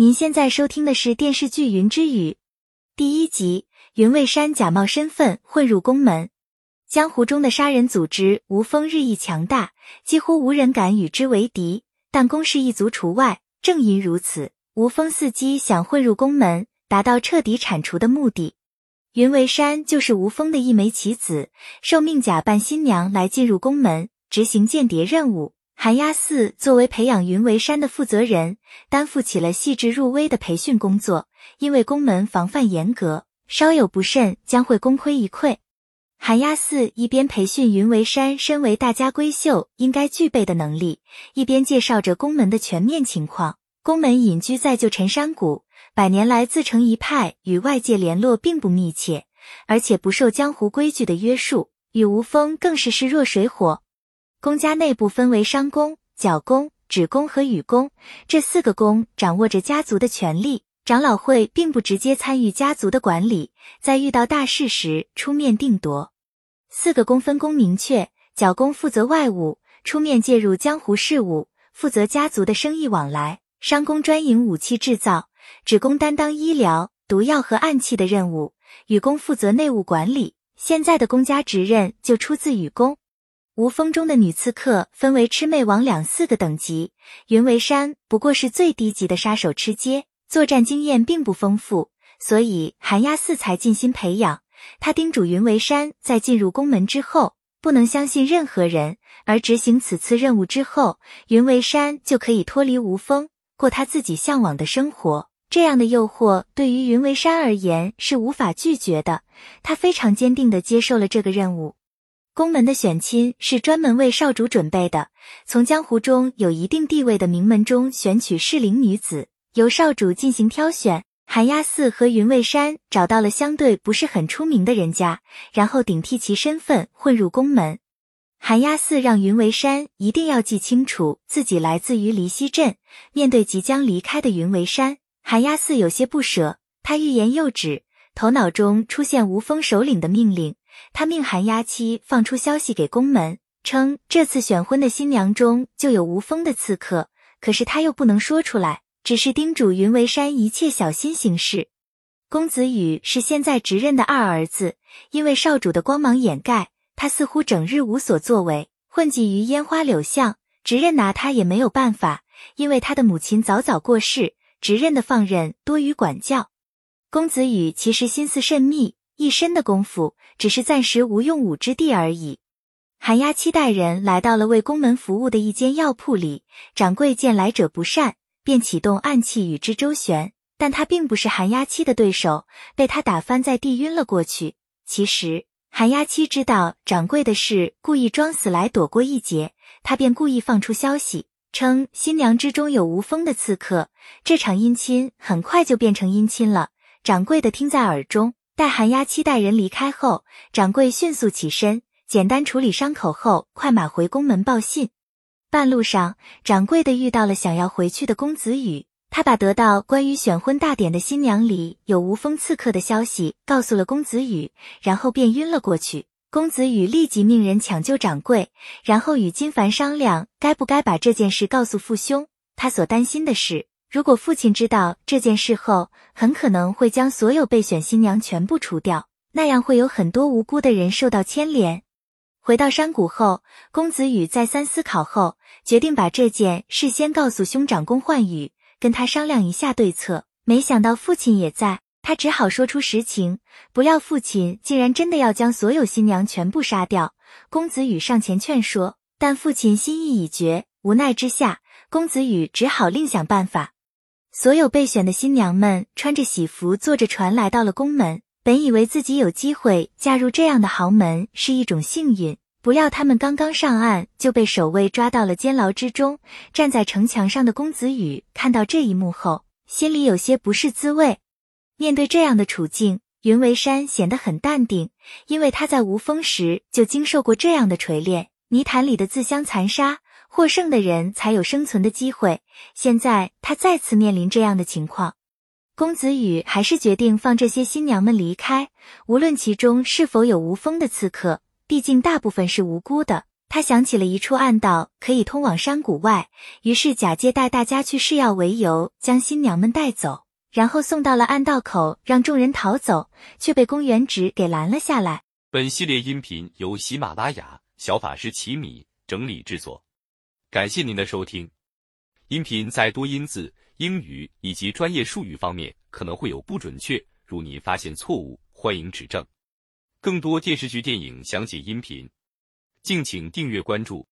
您现在收听的是电视剧《云之羽》第一集。云蔚山假冒身份混入宫门，江湖中的杀人组织无风日益强大，几乎无人敢与之为敌。但宫氏一族除外。正因如此，无风伺机想混入宫门，达到彻底铲除的目的。云为山就是吴峰的一枚棋子，受命假扮新娘来进入宫门，执行间谍任务。寒鸦寺作为培养云为山的负责人，担负起了细致入微的培训工作。因为宫门防范严格，稍有不慎将会功亏一篑。寒鸦寺一边培训云为山身为大家闺秀应该具备的能力，一边介绍着宫门的全面情况。宫门隐居在旧陈山谷，百年来自成一派，与外界联络并不密切，而且不受江湖规矩的约束，与吴峰更是势若水火。宫家内部分为商宫、角宫、指宫和羽宫，这四个宫掌握着家族的权力。长老会并不直接参与家族的管理，在遇到大事时出面定夺。四个宫分工明确，角宫负责外务，出面介入江湖事务，负责家族的生意往来；商宫专营武器制造，指宫担当医疗、毒药和暗器的任务；羽宫负责内务管理。现在的宫家职任就出自羽宫。无风中的女刺客分为魑魅魍魉四个等级，云为山不过是最低级的杀手吃阶，作战经验并不丰富，所以寒鸦寺才尽心培养他。叮嘱云为山在进入宫门之后，不能相信任何人，而执行此次任务之后，云为山就可以脱离无风，过他自己向往的生活。这样的诱惑对于云为山而言是无法拒绝的，他非常坚定地接受了这个任务。宫门的选亲是专门为少主准备的，从江湖中有一定地位的名门中选取适龄女子，由少主进行挑选。寒鸦寺和云为山找到了相对不是很出名的人家，然后顶替其身份混入宫门。寒鸦寺让云为山一定要记清楚自己来自于离溪镇。面对即将离开的云为山，寒鸦寺有些不舍，他欲言又止，头脑中出现无风首领的命令。他命寒鸦妻放出消息给宫门，称这次选婚的新娘中就有无风的刺客，可是他又不能说出来，只是叮嘱云为山一切小心行事。公子羽是现在执任的二儿子，因为少主的光芒掩盖，他似乎整日无所作为，混迹于烟花柳巷。执任拿他也没有办法，因为他的母亲早早过世，执任的放任多于管教。公子羽其实心思甚密。一身的功夫，只是暂时无用武之地而已。寒鸦七代人来到了为宫门服务的一间药铺里，掌柜见来者不善，便启动暗器与之周旋。但他并不是寒鸦七的对手，被他打翻在地，晕了过去。其实寒鸦七知道掌柜的事，故意装死来躲过一劫。他便故意放出消息，称新娘之中有无风的刺客。这场姻亲很快就变成姻亲了。掌柜的听在耳中。待寒鸦七代人离开后，掌柜迅速起身，简单处理伤口后，快马回宫门报信。半路上，掌柜的遇到了想要回去的公子羽，他把得到关于选婚大典的新娘里有无风刺客的消息告诉了公子羽，然后便晕了过去。公子羽立即命人抢救掌柜，然后与金凡商量该不该把这件事告诉父兄。他所担心的是。如果父亲知道这件事后，很可能会将所有备选新娘全部除掉，那样会有很多无辜的人受到牵连。回到山谷后，公子羽再三思考后，决定把这件事先告诉兄长公焕宇，跟他商量一下对策。没想到父亲也在，他只好说出实情。不料父亲竟然真的要将所有新娘全部杀掉。公子羽上前劝说，但父亲心意已决，无奈之下，公子羽只好另想办法。所有备选的新娘们穿着喜服，坐着船来到了宫门。本以为自己有机会嫁入这样的豪门是一种幸运，不料他们刚刚上岸就被守卫抓到了监牢之中。站在城墙上的公子羽看到这一幕后，心里有些不是滋味。面对这样的处境，云为山显得很淡定，因为他在无风时就经受过这样的锤炼。泥潭里的自相残杀。获胜的人才有生存的机会。现在他再次面临这样的情况，公子羽还是决定放这些新娘们离开，无论其中是否有无风的刺客，毕竟大部分是无辜的。他想起了一处暗道可以通往山谷外，于是假借带大家去试药为由，将新娘们带走，然后送到了暗道口，让众人逃走，却被公园直给拦了下来。本系列音频由喜马拉雅小法师奇米整理制作，感谢您的收听。音频在多音字、英语以及专业术语方面可能会有不准确，如您发现错误，欢迎指正。更多电视剧、电影详解音频。敬请订阅关注。